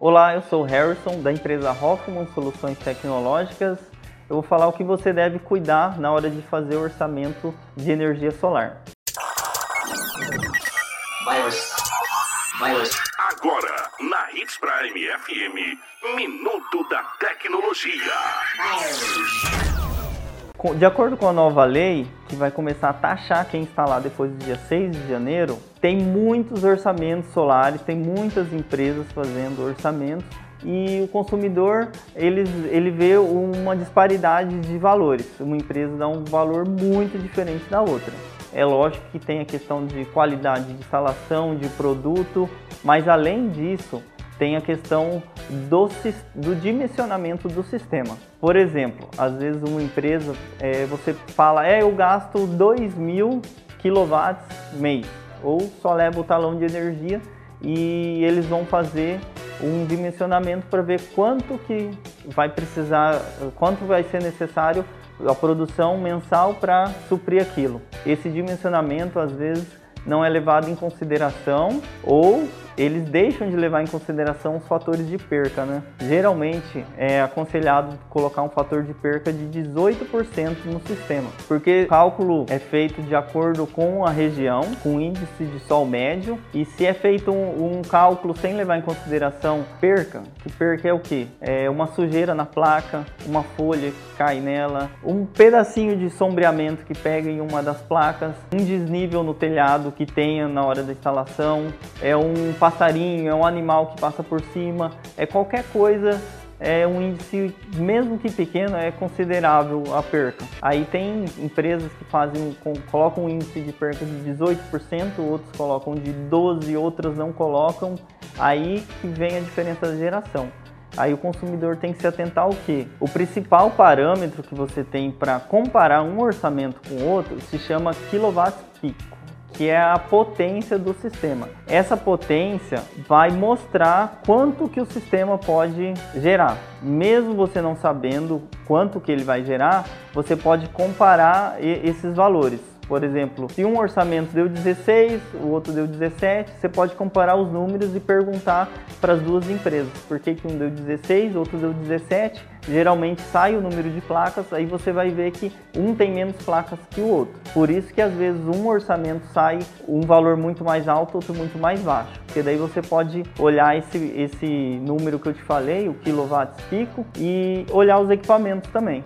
Olá, eu sou o Harrison da empresa Hoffman Soluções Tecnológicas. Eu vou falar o que você deve cuidar na hora de fazer o orçamento de energia solar. Virus. Virus. Agora, na Hits Prime FM, Minuto da Tecnologia. Com- De acordo com a nova lei, que vai começar a taxar quem instalar depois do dia 6 de janeiro, tem muitos orçamentos solares, tem muitas empresas fazendo orçamentos e o consumidor ele, ele vê uma disparidade de valores. Uma empresa dá um valor muito diferente da outra. É lógico que tem a questão de qualidade de instalação, de produto, mas além disso, tem a questão do, do dimensionamento do sistema. Por exemplo, às vezes uma empresa, é, você fala, é, eu gasto 2 mil quilowatts mês, ou só leva o talão de energia e eles vão fazer um dimensionamento para ver quanto que vai precisar, quanto vai ser necessário a produção mensal para suprir aquilo. Esse dimensionamento às vezes não é levado em consideração ou eles deixam de levar em consideração os fatores de perca, né? Geralmente é aconselhado colocar um fator de perca de 18% no sistema, porque o cálculo é feito de acordo com a região, com índice de sol médio, e se é feito um, um cálculo sem levar em consideração perca, que perca é o que? É uma sujeira na placa, uma folha que cai nela, um pedacinho de sombreamento que pega em uma das placas, um desnível no telhado que tenha na hora da instalação, é um passarinho, é um animal que passa por cima, é qualquer coisa, é um índice, mesmo que pequeno, é considerável a perca. Aí tem empresas que fazem, colocam um índice de perca de 18%, outros colocam de 12%, outras não colocam, aí que vem a diferença da geração. Aí o consumidor tem que se atentar ao que? O principal parâmetro que você tem para comparar um orçamento com outro se chama quilowatts pico, que é a potência do sistema. Essa potência vai mostrar quanto que o sistema pode gerar. Mesmo você não sabendo quanto que ele vai gerar, você pode comparar esses valores. Por exemplo, se um orçamento deu 16, o outro deu 17, você pode comparar os números e perguntar para as duas empresas por que, que um deu 16, o outro deu 17. Geralmente sai o número de placas, aí você vai ver que um tem menos placas que o outro. Por isso que às vezes um orçamento sai um valor muito mais alto, outro muito mais baixo. Porque daí você pode olhar esse, esse número que eu te falei, o quilowatts pico, e olhar os equipamentos também.